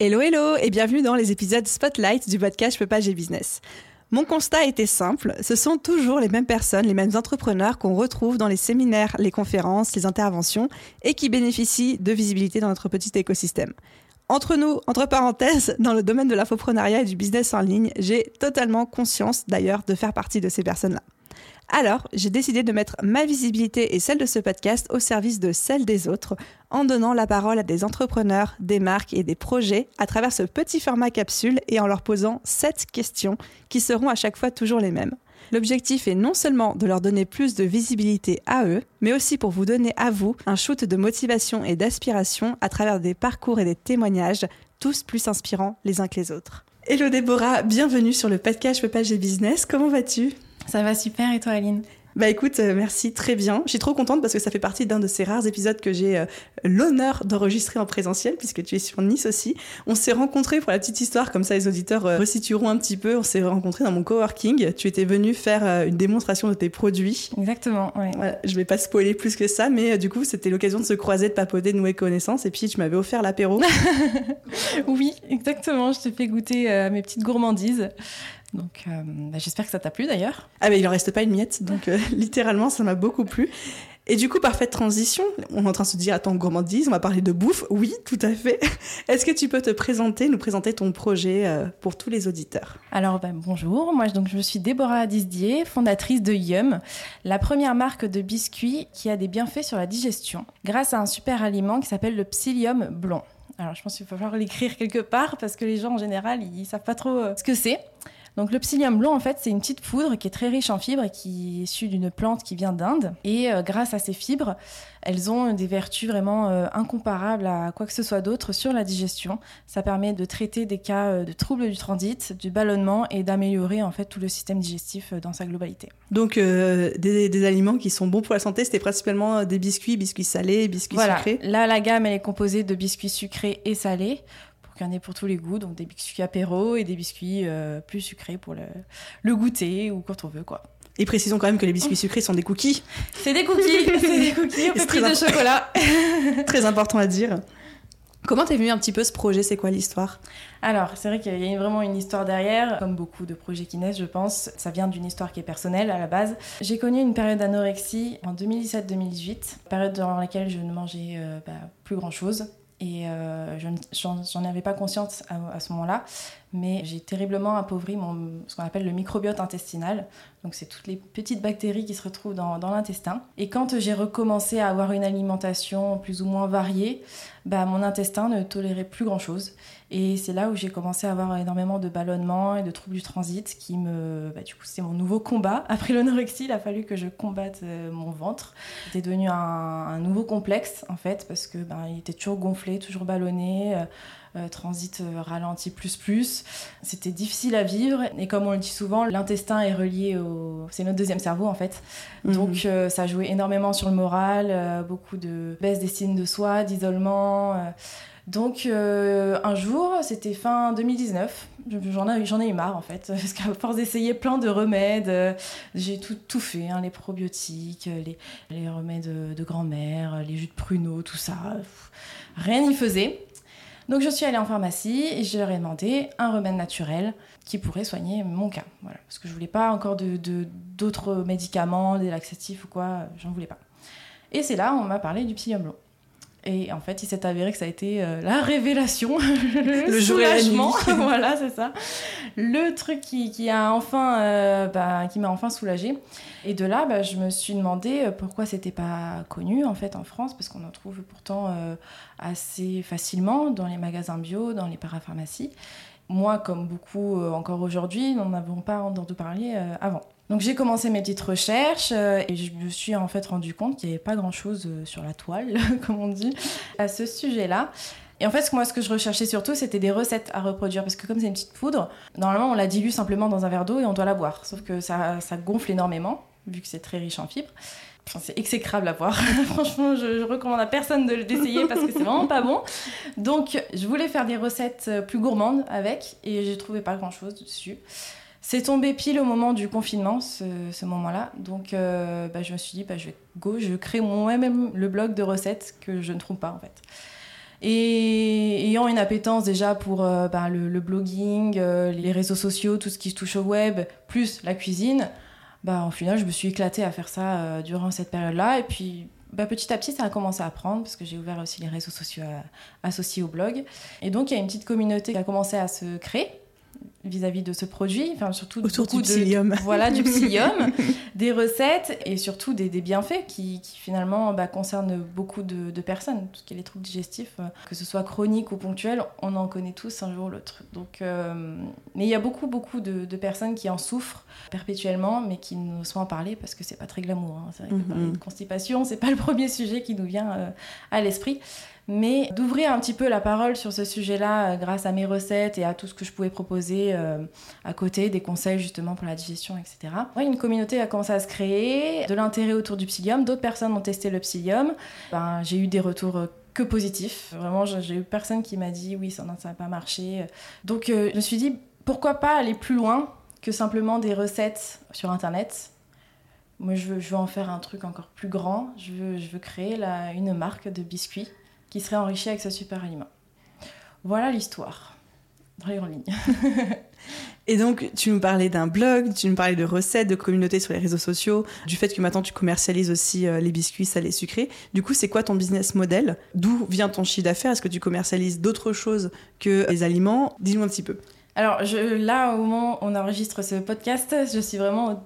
Hello hello et bienvenue dans les épisodes Spotlight du podcast Je peux pas, business. Mon constat était simple, ce sont toujours les mêmes personnes, les mêmes entrepreneurs qu'on retrouve dans les séminaires, les conférences, les interventions et qui bénéficient de visibilité dans notre petit écosystème. Entre nous, entre parenthèses, dans le domaine de l'infoprenariat et du business en ligne, j'ai totalement conscience d'ailleurs de faire partie de ces personnes-là. Alors, j'ai décidé de mettre ma visibilité et celle de ce podcast au service de celle des autres, en donnant la parole à des entrepreneurs, des marques et des projets à travers ce petit format capsule et en leur posant sept questions qui seront à chaque fois toujours les mêmes. L'objectif est non seulement de leur donner plus de visibilité à eux, mais aussi pour vous donner à vous un shoot de motivation et d'aspiration à travers des parcours et des témoignages, tous plus inspirants les uns que les autres. Hello Déborah, bienvenue sur le podcast pas, j'ai business. Comment vas-tu? Ça va super et toi Aline? Bah écoute, euh, merci, très bien. Je suis trop contente parce que ça fait partie d'un de ces rares épisodes que j'ai euh, l'honneur d'enregistrer en présentiel, puisque tu es sur Nice aussi. On s'est rencontrés pour la petite histoire, comme ça les auditeurs euh, resitueront un petit peu. On s'est rencontrés dans mon coworking. Tu étais venu faire une démonstration de tes produits. Exactement, ouais. Voilà, je vais pas spoiler plus que ça, mais du coup, c'était l'occasion de se croiser, de papoter, de nouer connaissance. Et puis, tu m'avais offert l'apéro. oui, exactement. Je t'ai fait goûter mes petites gourmandises. Donc euh, bah, j'espère que ça t'a plu d'ailleurs. Ah mais il en reste pas une miette, donc euh, littéralement ça m'a beaucoup plu. Et du coup, parfaite transition, on est en train de se dire, attends, gourmandise, on va parler de bouffe. Oui, tout à fait. Est-ce que tu peux te présenter, nous présenter ton projet euh, pour tous les auditeurs? Alors, bah, bonjour, moi donc, je suis Déborah Disdier, fondatrice de Yum, la première marque de biscuits qui a des bienfaits sur la digestion, grâce à un super aliment qui s'appelle le psyllium blond. Alors, je pense qu'il va falloir l'écrire quelque part parce que les gens en général, ils savent pas trop ce que c'est. Donc le psyllium blond, en fait, c'est une petite poudre qui est très riche en fibres et qui est issue d'une plante qui vient d'Inde. Et euh, grâce à ces fibres, elles ont des vertus vraiment euh, incomparables à quoi que ce soit d'autre sur la digestion. Ça permet de traiter des cas euh, de troubles du transit, du ballonnement et d'améliorer en fait tout le système digestif dans sa globalité. Donc des, aliments qui sont bons pour la santé, c'était principalement des biscuits, biscuits salés, biscuits voilà. sucrés. Là, la gamme elle est composée de biscuits sucrés et salés il y en pour tous les goûts, donc des biscuits apéro et des biscuits euh, plus sucrés pour le, goûter ou quand on veut, quoi. Et précisons quand même que les biscuits sucrés sont des cookies. C'est des cookies, c'est des cookies, fait de chocolat. très important à dire. Comment t'es venu un petit peu ce projet? C'est quoi l'histoire? Alors, c'est vrai qu'il y a vraiment une histoire derrière. Comme beaucoup de projets qui naissent, je pense, ça vient d'une histoire qui est personnelle à la base. J'ai connu une période d'anorexie en 2017-2018, période dans laquelle je ne mangeais euh, bah, plus grand-chose. Et euh, j'en avais pas conscience à, ce moment-là, mais j'ai terriblement appauvri mon, ce qu'on appelle le microbiote intestinal. Donc, c'est toutes les petites bactéries qui se retrouvent dans, dans l'intestin. Et quand j'ai recommencé à avoir une alimentation plus ou moins variée, bah, mon intestin ne tolérait plus grand-chose. Et c'est là où j'ai commencé à avoir énormément de ballonnements et de troubles du transit qui me. Bah, du coup, c'est mon nouveau combat. Après l'anorexie, il a fallu que je combatte euh, mon ventre. C'était devenu un, nouveau complexe, en fait, parce que ben, il était toujours gonflé, toujours ballonné. Euh, euh, transit ralenti plus plus. C'était difficile à vivre et comme on le dit souvent, l'intestin est relié au... C'est notre deuxième cerveau en fait. Mhm. Donc ça jouait énormément sur le moral, beaucoup de baisse d'estime de soi, d'isolement. Donc euh, un jour, c'était fin 2019, j'en ai, ai eu marre en fait, parce qu'à force d'essayer plein de remèdes, euh, j'ai tout, tout fait, hein, les probiotiques, les, les remèdes de, grand-mère, les jus de pruneau, tout ça, rien n'y faisait. Donc je suis allée en pharmacie et je leur ai demandé un remède naturel qui pourrait soigner mon cas. Voilà, parce que je voulais pas encore d'autres de, médicaments, des laxatifs ou quoi, j'en voulais pas. Et c'est là on m'a parlé du psyllium blond. Et en fait, il s'est avéré que ça a été euh, la révélation, le, le soulagement. voilà, c'est ça. Le truc qui, qui a enfin, euh, bah, qui m'a enfin soulagée. Et de là, bah, je me suis demandé euh, pourquoi c'était pas connu en fait en France, parce qu'on en trouve pourtant assez facilement dans les magasins bio, dans les parapharmacies. Moi, comme beaucoup encore aujourd'hui, n'en avons pas entendu parler avant. Donc j'ai commencé mes petites recherches euh, et je me suis en fait rendu compte qu'il n'y avait pas grand chose euh, sur la toile, comme on dit, à ce sujet-là. Et en fait, moi, ce que je recherchais surtout, c'était des recettes à reproduire. Parce que comme c'est une petite poudre, normalement, on la dilue simplement dans un verre d'eau et on doit la boire. Sauf que ça, gonfle énormément, vu que c'est très riche en fibres. Enfin, c'est exécrable à boire. Franchement, je, je, recommande à personne de d'essayer parce que c'est vraiment pas bon. Donc, je voulais faire des recettes euh, plus gourmandes avec et j'ai trouvé pas grand chose dessus. C'est tombé pile au moment du confinement, ce, moment-là. Donc, euh, bah, je me suis dit, bah, je vais go, je crée moi-même le blog de recettes que je ne trouve pas en fait. Et ayant une appétence déjà pour euh, bah, le, blogging, euh, les réseaux sociaux, tout ce qui se touche au web, plus la cuisine, bah, au final, je me suis éclatée à faire ça durant cette période-là. Et puis, bah, petit à petit, ça a commencé à prendre parce que j'ai ouvert aussi les réseaux sociaux associés au blog. Et donc, il y a une petite communauté qui a commencé à se créer vis-à-vis -vis de ce produit, enfin surtout autour du psyllium. Voilà, du psyllium, des recettes et surtout des, des bienfaits qui, qui finalement bah, concernent beaucoup de, de, personnes. Tout ce qui est les troubles digestifs, euh, que ce soit chronique ou ponctuel, on en connaît tous un jour ou l'autre. Donc, euh, mais il y a beaucoup, beaucoup de, de, personnes qui en souffrent perpétuellement, mais qui n'osent pas en parler parce que c'est pas très glamour. Hein. C'est vrai que mm -hmm. parler de constipation, c'est pas le premier sujet qui nous vient euh, à l'esprit mais d'ouvrir un petit peu la parole sur ce sujet-là euh, grâce à mes recettes et à tout ce que je pouvais proposer euh, à côté, des conseils justement pour la digestion, etc. Une communauté a commencé à se créer, de l'intérêt autour du psyllium, d'autres personnes ont testé le psyllium. Ben, j'ai eu des retours que positifs. Vraiment, j'ai eu personne qui m'a dit oui, ça n'a pas marché. Donc euh, je me suis dit pourquoi pas aller plus loin que simplement des recettes sur Internet? Moi, je veux, en faire un truc encore plus grand. Je veux, je veux créer la, une marque de biscuits qui serait enrichi avec ce super aliment. Voilà l'histoire, dans les grandes lignes. Et donc, tu nous parlais d'un blog, tu nous parlais de recettes, de communauté sur les réseaux sociaux, du fait que maintenant tu commercialises aussi euh, les biscuits salés sucrés. Du coup, c'est quoi ton business model? D'où vient ton chiffre d'affaires? Est-ce que tu commercialises d'autres choses que les aliments? Dis-nous un petit peu. Alors je, là, au moment où on enregistre ce podcast, je suis vraiment au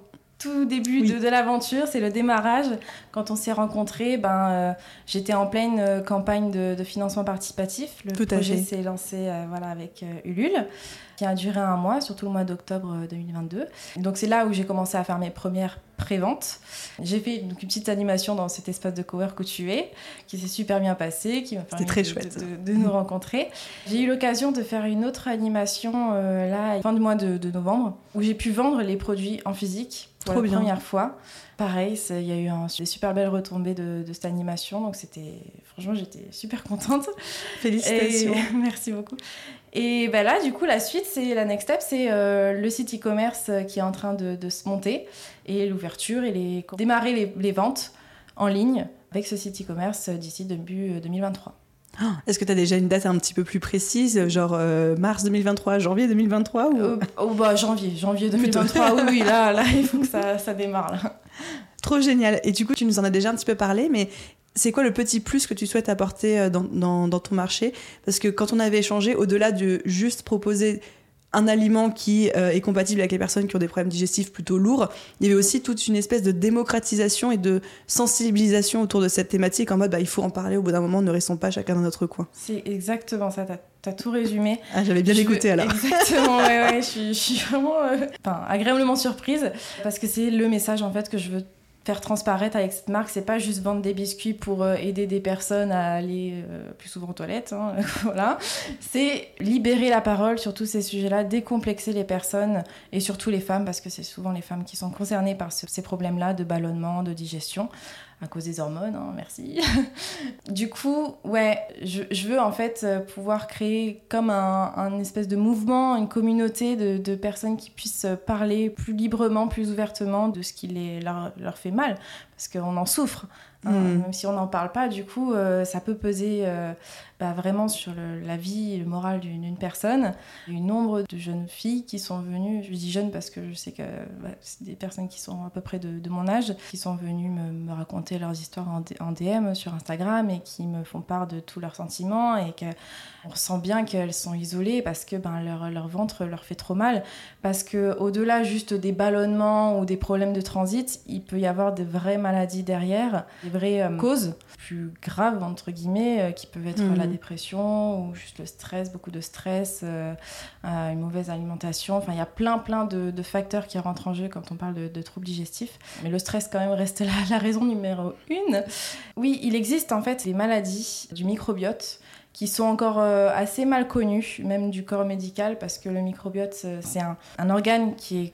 tout début oui. de, de l'aventure, c'est le démarrage. Quand on s'est rencontrés, ben, euh, j'étais en pleine euh, campagne de, de, financement participatif. Le tout projet s'est lancé euh, voilà, avec Ulule, qui a duré un mois, surtout le mois d'octobre 2022. Donc c'est là où j'ai commencé à faire mes premières pré-vente. J'ai fait donc, une petite animation dans cet espace de cowork où tu es, qui s'est super bien passé, qui m'a permis très de, chouette. de, nous rencontrer. J'ai eu l'occasion de faire une autre animation là, fin du mois de, novembre, où j'ai pu vendre les produits en physique Trop la bien. première fois. Pareil, il y a eu un, des super belles retombées de, de cette animation, donc c'était franchement j'étais super contente. Félicitations. Et, merci beaucoup. Et ben là, du coup, la suite, c'est la next step, c'est euh, le site e-commerce qui est en train de, de se monter et l'ouverture et les démarrer les, les, ventes en ligne avec ce site e-commerce d'ici début 2023. Oh, Est-ce que tu as déjà une date un petit peu plus précise, genre euh, mars 2023, janvier 2023 ou... euh, oh, bah, janvier, janvier 2023, oui, oui, là, là, il faut que ça, ça démarre. Là. Trop génial. Et du coup, tu nous en as déjà un petit peu parlé, mais c'est quoi le petit plus que tu souhaites apporter dans, dans, dans ton marché? Parce que quand on avait échangé, au-delà de juste proposer un aliment qui euh, est compatible avec les personnes qui ont des problèmes digestifs plutôt lourds. Il y avait aussi toute une espèce de démocratisation et de sensibilisation autour de cette thématique en mode bah, il faut en parler au bout d'un moment, ne restons pas chacun dans notre coin. C'est exactement ça, t'as as tout résumé. Ah, J'avais bien je écouté veux... alors. Exactement, ouais, ouais, je, suis, je suis vraiment euh... enfin, agréablement surprise parce que c'est le message en fait que je veux faire transparaître avec cette marque, c'est pas juste vendre des biscuits pour euh, aider des personnes à aller euh, plus souvent aux toilettes, hein. C'est libérer la parole sur tous ces sujets-là, décomplexer les personnes et surtout les femmes, parce que c'est souvent les femmes qui sont concernées par ce, ces problèmes-là de ballonnement, de digestion à cause des hormones, hein, merci. du coup, ouais, je, je, veux en fait euh, pouvoir créer comme un, un espèce de mouvement, une communauté de, de, personnes qui puissent parler plus librement, plus ouvertement de ce qui les, leur, leur fait mal, parce qu'on en souffre. Hein, mm. Même si on n'en parle pas, du coup, euh, ça peut peser euh, bah, vraiment sur le, la vie et le moral d'une personne. Il y a eu nombre de jeunes filles qui sont venues, je dis jeunes parce que je sais que bah, c'est des personnes qui sont à peu près de, de mon âge, qui sont venues me, me, raconter leurs histoires en, en, DM sur Instagram et qui me font part de tous leurs sentiments et qu'on ressent bien qu'elles sont isolées parce que ben, leur, leur ventre leur fait trop mal. Parce qu'au-delà juste des ballonnements ou des problèmes de transit, il peut y avoir de vraies maladies derrière, des vraies euh, causes plus graves, entre guillemets, euh, qui peuvent être mmh. la dépression ou juste le stress, beaucoup de stress, euh, euh, une mauvaise alimentation. Enfin, il y a plein, plein de, facteurs qui rentrent en jeu quand on parle de, de, troubles digestifs. Mais le stress, quand même, reste la, la raison numéro une. Oui, il existe en fait des maladies du microbiote qui sont encore euh, assez mal connus, même du corps médical, parce que le microbiote, euh, c'est un, un, organe qui est,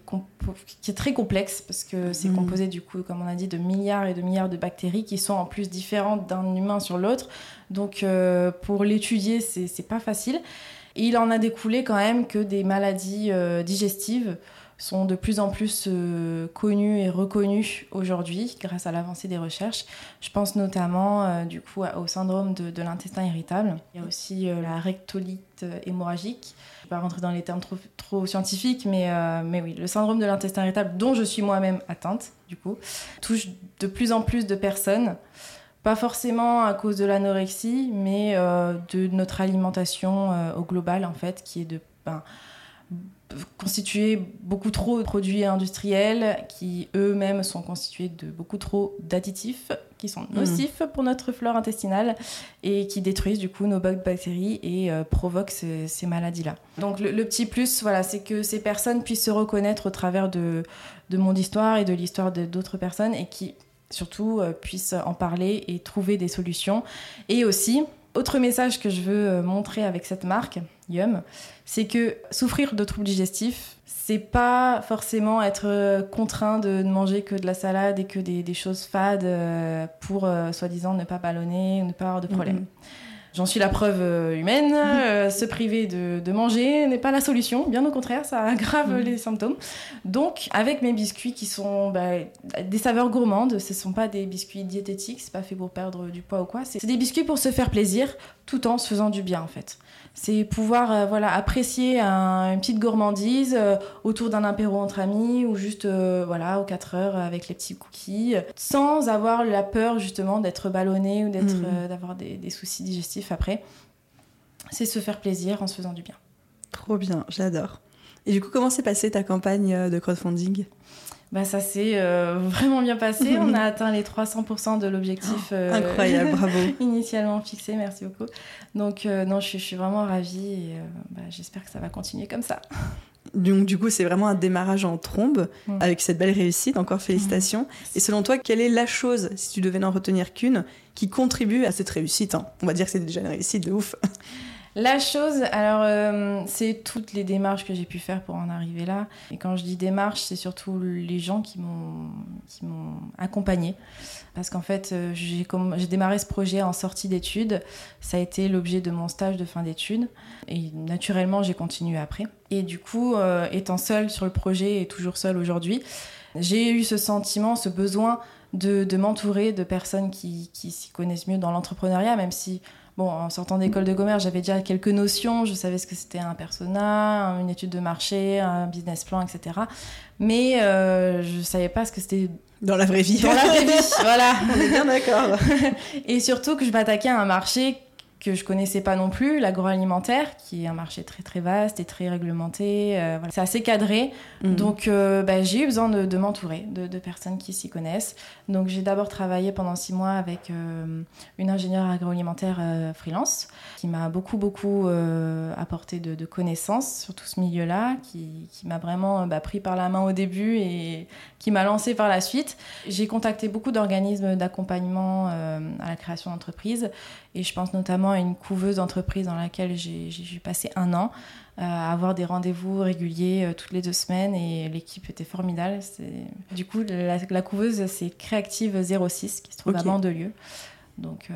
qui est très complexe, parce que c'est mmh. composé, du coup, comme on a dit, de milliards et de milliards de bactéries qui sont en plus différentes d'un humain sur l'autre. Donc, euh, pour l'étudier, c'est pas facile. Et il en a découlé quand même que des maladies digestives sont de plus en plus euh, connus et reconnus aujourd'hui grâce à l'avancée des recherches. Je pense notamment euh, du coup au syndrome de, l'intestin irritable. Il y a aussi euh, la rectolite hémorragique. Je ne vais pas rentrer dans les termes trop, scientifiques, mais, mais oui, le syndrome de l'intestin irritable dont je suis moi-même atteinte, du coup, touche de plus en plus de personnes. Pas forcément à cause de l'anorexie, mais de notre alimentation au global, en fait, qui est de... Ben, constituer beaucoup trop de produits industriels qui eux-mêmes sont constitués de beaucoup trop d'additifs qui sont nocifs pour notre flore intestinale et qui détruisent du coup nos bactéries et euh, provoquent ces, maladies-là. Donc le, petit plus, voilà, c'est que ces personnes puissent se reconnaître au travers de, de mon histoire et de l'histoire d'autres personnes et qui surtout euh, puissent en parler et trouver des solutions. Et aussi, autre message que je veux euh, montrer avec cette marque, Yum, c'est que souffrir de troubles digestifs, c'est pas forcément être euh, contraint de ne manger que de la salade et que des, choses fades euh, pour soi-disant ne pas ballonner ou ne pas avoir de problème. J'en suis la preuve euh, humaine. Euh, se priver de, manger n'est pas la solution. Bien au contraire, ça aggrave mm. les symptômes. Donc, avec mes biscuits qui sont bah, des saveurs gourmandes, ce ne sont pas des biscuits diététiques, c'est pas fait pour perdre du poids ou quoi. C'est des biscuits pour se faire plaisir tout en se faisant du bien en fait. C'est pouvoir euh, voilà, apprécier une petite gourmandise euh, autour d'un apéro entre amis ou juste voilà, aux 4 heures avec les petits cookies, sans avoir la peur justement d'être ballonné ou d'être, mmh. d'avoir des, des soucis digestifs après. C'est se faire plaisir en se faisant du bien. Trop bien, j'adore. Et du coup, comment s'est passée ta campagne de crowdfunding? Bah, ça s'est euh, vraiment bien passé. On a atteint les 300% de l'objectif euh, incroyable, bravo. initialement fixé. Merci beaucoup. Donc, euh, non, je, suis vraiment ravie et bah, j'espère que ça va continuer comme ça. Donc, du coup, c'est vraiment un démarrage en trombe avec cette belle réussite. Encore félicitations. Et selon toi, quelle est la chose, si tu devais n'en retenir qu'une, qui contribue à cette réussite hein? On va dire que c'est déjà une réussite de ouf. La chose, alors, euh, c'est toutes les démarches que j'ai pu faire pour en arriver là. Et quand je dis démarches, c'est surtout les gens qui m'ont, qui m'ont accompagnée. Parce qu'en fait, euh, j'ai, j'ai démarré ce projet en sortie d'études. Ça a été l'objet de mon stage de fin d'études. Et naturellement, j'ai continué après. Et du coup, euh, étant seule sur le projet et toujours seule aujourd'hui, j'ai eu ce sentiment, ce besoin de, m'entourer de personnes qui s'y connaissent mieux dans l'entrepreneuriat, même si Bon, en sortant d'école de commerce, j'avais déjà quelques notions. Je savais ce que c'était un persona, une étude de marché, un business plan, etc. Mais euh, je savais pas ce que c'était dans la vraie vie. Dans la vraie vie, voilà. On est bien d'accord. Et surtout que je m'attaquais à un marché que je connaissais pas non plus, l'agroalimentaire, qui est un marché très très vaste et très réglementé. Euh, C'est assez cadré. Mhm. Donc euh, bah, j'ai eu besoin de, m'entourer de, personnes qui s'y connaissent. Donc j'ai d'abord travaillé pendant six mois avec euh, une ingénieure agroalimentaire freelance qui m'a beaucoup beaucoup apporté de, connaissances sur tout ce milieu-là, qui, qui m'a vraiment bah, pris par la main au début et qui m'a lancé par la suite. J'ai contacté beaucoup d'organismes d'accompagnement à la création d'entreprises et je pense notamment une couveuse d'entreprise dans laquelle j'ai passé un an, euh, à avoir des rendez-vous réguliers euh, toutes les deux semaines et l'équipe était formidable. Du coup, la, couveuse, c'est Créative 06 qui se trouve à Mandelieu. Donc, euh,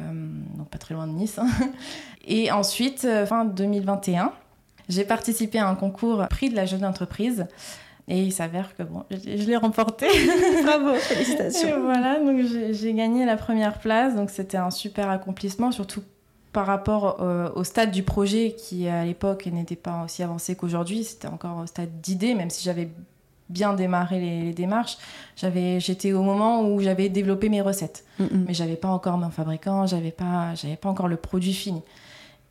donc pas très loin de Nice. Hein. Et ensuite, fin 2021, j'ai participé à un concours prix de la jeune entreprise et il s'avère que bon, je, l'ai remporté. Bravo, félicitations. voilà, donc j'ai gagné la première place, donc c'était un super accomplissement, surtout par rapport euh, au stade du projet qui à l'époque n'était pas aussi avancé qu'aujourd'hui. C'était encore au stade d'idée, même si j'avais bien démarré les, démarches. J'avais, j'étais au moment où j'avais développé mes recettes, mm, mm. mais j'avais pas encore mon fabricant, j'avais pas, j'avais pas encore le produit fini.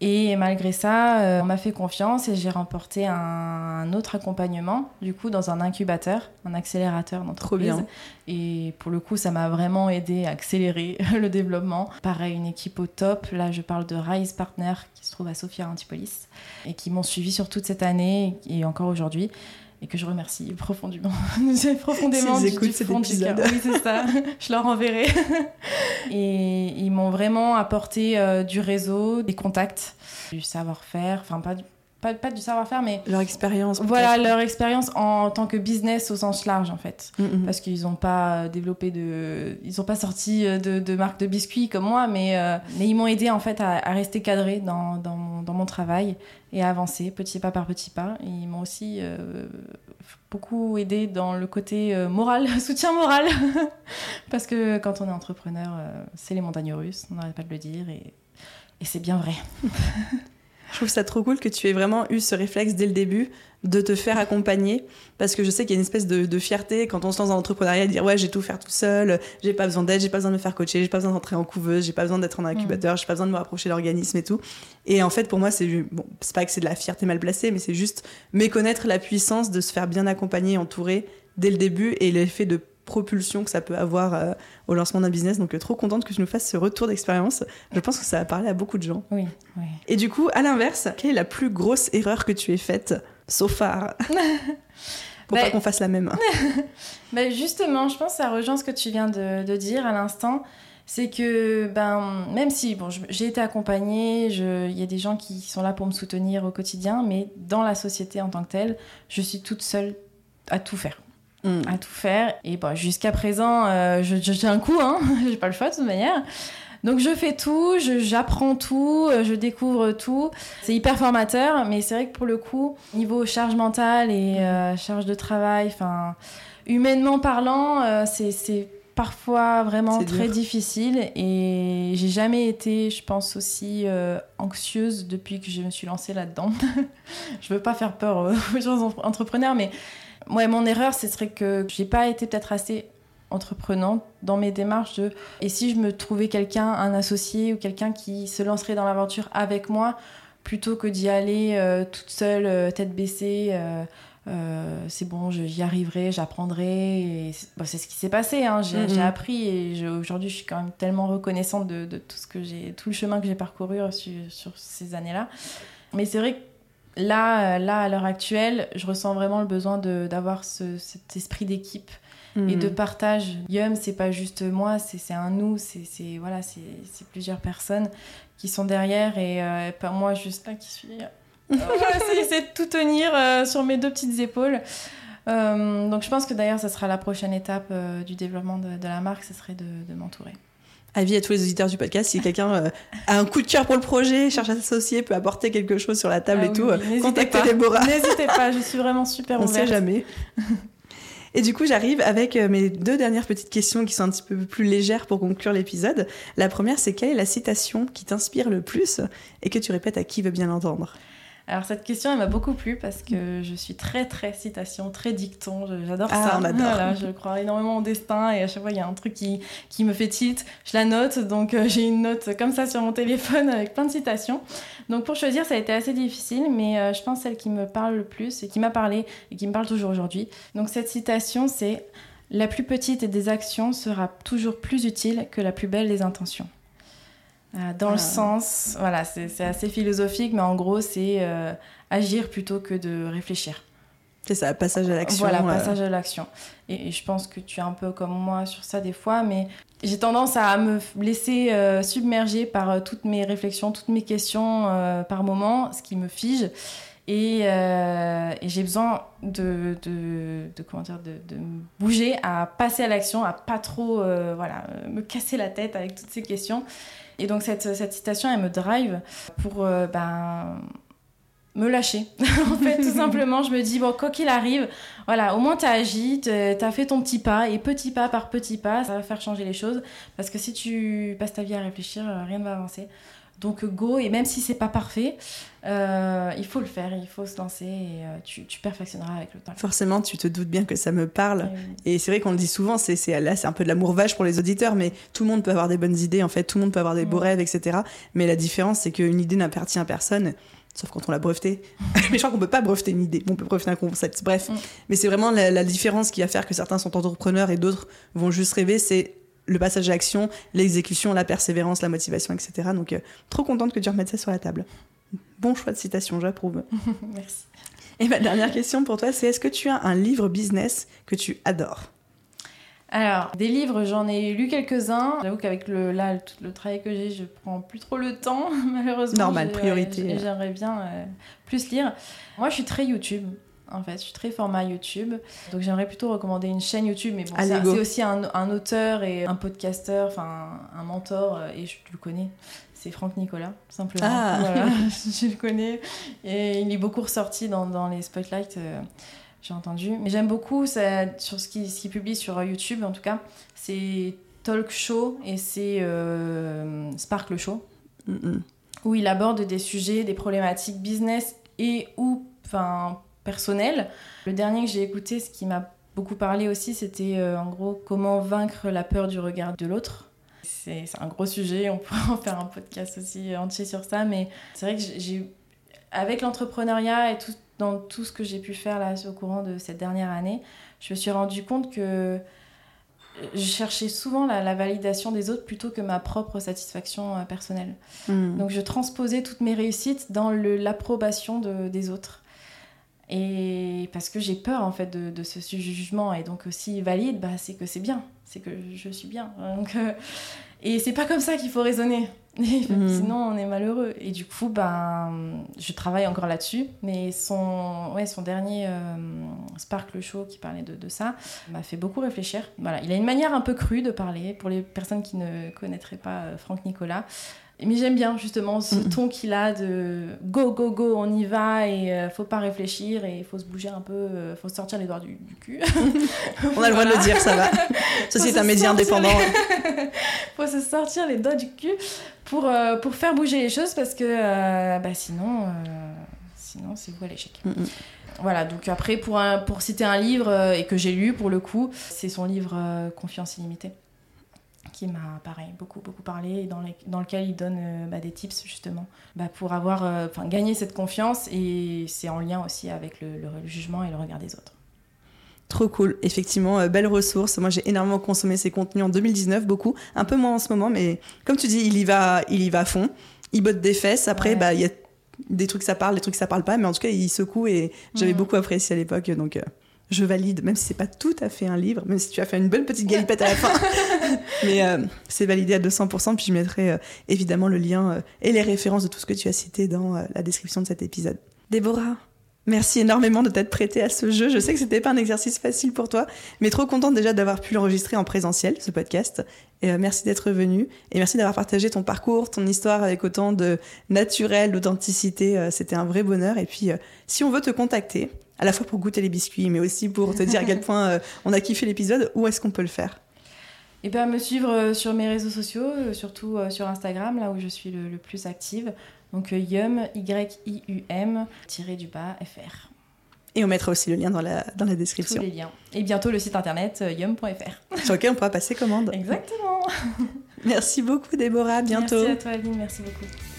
Et malgré ça, euh, on m'a fait confiance et j'ai remporté un, autre accompagnement, du coup, dans un incubateur, un accélérateur d'entreprise. Et pour le coup, ça m'a vraiment aidé à accélérer le développement. Pareil, une équipe au top. Là, je parle de Rise Partner, qui se trouve à Sophia Antipolis, et qui m'ont suivi sur toute cette année et encore aujourd'hui. Et que je remercie profondément, profondément du, écoutent cet épisode. Oui, c'est ça. je leur enverrai. et ils m'ont vraiment apporté euh, du réseau, des contacts, du savoir-faire, enfin pas du, pas, pas du savoir-faire, mais leur expérience. Voilà, leur expérience en, tant que business au sens large, en fait. Mm, mm. Parce qu'ils n'ont pas développé de. Ils n'ont pas sorti de, de marque de biscuits comme moi, mais, euh, mais ils m'ont aidé, en fait, à, rester cadré dans, dans, mon, dans, mon, travail et à avancer petit pas par petit pas. Et ils m'ont aussi euh, beaucoup aidé dans le côté euh, moral, soutien moral. Parce que quand on est entrepreneur, c'est les montagnes russes, on n'arrête pas de le dire, et, et c'est bien vrai. Je trouve ça trop cool que tu aies vraiment eu ce réflexe dès le début de te faire accompagner parce que je sais qu'il y a une espèce de, fierté quand on se lance dans l'entrepreneuriat de dire ouais j'ai tout faire tout seul j'ai pas besoin d'aide j'ai pas besoin de me faire coacher j'ai pas besoin d'entrer en couveuse j'ai pas besoin d'être en incubateur j'ai pas besoin de me rapprocher de l'organisme et tout. Et en fait pour moi c'est bon c'est pas que c'est de la fierté mal placée mais c'est juste méconnaître la puissance de se faire bien accompagner entourer dès le début et l'effet de propulsion que ça peut avoir euh, au lancement d'un business. Donc, euh, trop contente que tu nous fasses ce retour d'expérience. Je pense que ça va parler à beaucoup de gens. Oui, Et du coup, à l'inverse, quelle est la plus grosse erreur que tu aies faite, so far? Pour pas qu'on fasse la même. bah justement, je pense que ça rejoint ce que tu viens de, dire à l'instant. C'est que, ben, même si bon, j'ai été accompagnée, il y a des gens qui sont là pour me soutenir au quotidien, mais dans la société en tant que telle, je suis toute seule à tout faire. Mm. à tout faire. Et bon, jusqu'à présent, euh, je, j'ai un coup, hein, j'ai pas le choix de toute manière. Donc je fais tout, j'apprends tout, euh, je découvre tout. C'est hyper formateur, mais c'est vrai que pour le coup, niveau charge mentale et euh, charge de travail, enfin, humainement parlant, c'est parfois vraiment très difficile et j'ai jamais été, je pense, aussi anxieuse depuis que je me suis lancée là-dedans. je veux pas faire peur aux gens entrepreneurs, mais Ouais, mon erreur, ce serait que j'ai pas été peut-être assez entreprenante dans mes démarches de et si je me trouvais quelqu'un, un associé ou quelqu'un qui se lancerait dans l'aventure avec moi plutôt que d'y aller euh, toute seule, euh, tête baissée. Euh, c'est bon, j'y arriverai, j'apprendrai. c'est ce qui s'est passé. Hein. J'ai mm-hmm. appris et aujourd'hui, je suis quand même tellement reconnaissante de, tout ce que j'ai, tout le chemin que j'ai parcouru sur, sur ces années-là. Mais c'est vrai que là, euh, là, à l'heure actuelle, je ressens vraiment le besoin d'avoir cet esprit d'équipe et de mhm. partage. Yum, c'est pas juste moi, c'est un nous, c'est voilà, c'est plusieurs personnes qui sont derrière et euh, pas moi juste là qui suis. Euh, c'est de tout tenir sur mes deux petites épaules. donc je pense que d'ailleurs, ça sera la prochaine étape du développement de, la marque, ce serait de m'entourer avis à tous les auditeurs du podcast, si quelqu'un euh, a un coup de cœur pour le projet, cherche à s'associer, peut apporter quelque chose sur la table ah et tout, euh, contactez Déborah. N'hésitez pas, je suis vraiment super On ouverte. On sait jamais. Et du coup, j'arrive avec euh, mes deux dernières petites questions qui sont un petit peu plus légères pour conclure l'épisode. La première, c'est quelle est la citation qui t'inspire le plus et que tu répètes à qui veut bien l'entendre? Alors cette question, elle m'a beaucoup plu parce que je suis très très citation, très dicton. J'adore ah, ça. On adore. je crois énormément au destin et à chaque fois il y a un truc qui, qui me fait tilt, je la note. Donc euh, j'ai une note comme ça sur mon téléphone avec plein de citations. Donc pour choisir, ça a été assez difficile, mais euh, je pense celle qui me parle le plus et qui m'a parlé et qui me parle toujours aujourd'hui. Donc cette citation, c'est la plus petite des actions sera toujours plus utile que la plus belle des intentions. Euh, dans le ah. sens, voilà, c'est assez philosophique, mais en gros, c'est euh, agir plutôt que de réfléchir. C'est ça, passage à l'action. Voilà, passage à l'action. Et, je pense que tu es un peu comme moi sur ça des fois, mais j'ai tendance à me laisser euh, submerger par toutes mes réflexions, toutes mes questions par moment, ce qui me fige. Et, et j'ai besoin de, de, de, comment dire, de, de, bouger, à passer à l'action, à pas trop voilà, me casser la tête avec toutes ces questions. Et donc cette, cette citation, elle me drive pour euh, ben, me lâcher. en fait, tout simplement, je me dis, bon, quoi qu'il arrive, voilà, au moins tu as agi, tu as fait ton petit pas, et petit pas par petit pas, ça va faire changer les choses. Parce que si tu passes ta vie à réfléchir, euh, rien ne va avancer. Donc go, et même si c'est pas parfait, euh, il faut le faire, il faut se lancer et euh, tu, perfectionneras avec le temps. Forcément, tu te doutes bien que ça me parle. Et c'est vrai qu'on le dit souvent, c'est là c'est un peu de l'amour vache pour les auditeurs, mais tout le monde peut avoir des bonnes idées, en fait, tout le monde peut avoir des beaux rêves, etc. Mais la différence, c'est qu'une idée n'appartient à personne. Sauf quand on l'a brevetée. mais je crois qu'on peut pas breveter une idée. On peut breveter un concept. Bref. Mm. Mais c'est vraiment la, la différence qui va faire que certains sont entrepreneurs et d'autres vont juste rêver. C'est le passage à l'action, l'exécution, la persévérance, la motivation, etc. Donc, euh, trop contente que tu remettes ça sur la table. Bon choix de citation, j'approuve. Merci. Et ma dernière question pour toi, c'est est-ce que tu as un livre business que tu adores? Alors, des livres, j'en ai lu quelques-uns. J'avoue qu'avec le, là, le travail que j'ai, je prends plus trop le temps, malheureusement. Normal, priorité. J'aimerais bien euh, plus lire. Moi, je suis très YouTube. En fait, je suis très format YouTube. Donc, j'aimerais plutôt recommander une chaîne YouTube. Mais bon, c'est aussi un, un, auteur et un podcasteur, enfin, un mentor, euh, et je, tu le connais c'est Franck Nicolas, simplement. Ah. Voilà, je le connais. Et il est beaucoup ressorti dans, dans les spotlights. Euh, j'ai entendu. Mais j'aime beaucoup ça, sur ce qu'il publie sur YouTube, en tout cas. C'est Talk Show et c'est euh, Sparkle Show, où il aborde des sujets, des problématiques business et ou enfin, personnelles. Le dernier que j'ai écouté, ce qui m'a beaucoup parlé aussi, c'était euh, en gros comment vaincre la peur du regard de l'autre. C'est un gros sujet, on pourrait en faire un podcast aussi entier sur ça, mais c'est vrai que j'ai, avec l'entrepreneuriat et tout, dans tout ce que j'ai pu faire là au courant de cette dernière année, je me suis rendu compte que je cherchais souvent la, validation des autres plutôt que ma propre satisfaction euh, personnelle. Hmm. Donc je transposais toutes mes réussites dans l'approbation de, des autres. Et parce que j'ai peur en fait de, de ce jugement et donc aussi valide, bah, c'est que c'est bien, c'est que je suis bien. Donc, euh, et c'est pas comme ça qu'il faut raisonner. Mhm. Sinon, on est malheureux. Et du coup, ben, je travaille encore là-dessus. Mais son, ouais, son dernier euh, Sparkle Show qui parlait de, de ça m'a fait beaucoup réfléchir. Voilà. Il a une manière un peu crue de parler pour les personnes qui ne connaîtraient pas euh, Franck Nicolas. Mais j'aime bien justement ce ton qu'il a de go, go, go, on y va et euh, faut pas réfléchir et faut se bouger un peu, euh, faut sortir les doigts du, cul. on a le droit de le dire, ça va. Ceci est un média indépendant. faut se sortir les doigts du cul pour, euh, pour faire bouger les choses parce que bah, sinon, sinon c'est vous à l'échec. Voilà, donc après, pour, pour citer un livre et que j'ai lu pour le coup, c'est son livre Confiance illimitée qui m'a pareil beaucoup beaucoup parlé et dans, dans lequel il donne euh, bah, des tips justement bah, pour avoir euh, enfin gagner cette confiance et c'est en lien aussi avec le, jugement et le regard des autres. Trop cool, effectivement, euh, belle ressource. Moi, j'ai énormément consommé ses contenus en 2019, beaucoup, un peu moins en ce moment, mais comme tu dis, il y va, il y va à fond. Il botte des fesses. Après, bah, il y a des trucs ça parle, des trucs ça parle pas, mais en tout cas, il secoue et j'avais mm. beaucoup apprécié à l'époque, donc je valide, même si c'est pas tout à fait un livre, même si tu as fait une bonne petite galipette à la fin. Mais euh, c'est validé à 200%, puis je mettrai euh, évidemment le lien euh, et les références de tout ce que tu as cité dans la description de cet épisode. Déborah, merci énormément de t'être prêtée à ce jeu. Je sais que c'était pas un exercice facile pour toi, mais trop contente déjà d'avoir pu l'enregistrer en présentiel, ce podcast. Et merci d'être venue et merci d'avoir partagé ton parcours, ton histoire avec autant de naturel, d'authenticité. C'était un vrai bonheur. Et puis, si on veut te contacter, à la fois pour goûter les biscuits, mais aussi pour te dire à quel point euh, on a kiffé l'épisode, où est-ce qu'on peut le faire? Et eh bien, me suivre euh, sur mes réseaux sociaux, euh, surtout sur Instagram, là où je suis le, plus active. Donc yum, Y-I-U-M, tiré du bas, FR. Et on mettra aussi le lien dans la, dans la description. Tous les liens. Et bientôt le site internet yum.fr. Sur lequel on pourra passer commande. Exactement. merci beaucoup Déborah, à bientôt. Merci à toi Aline, merci beaucoup.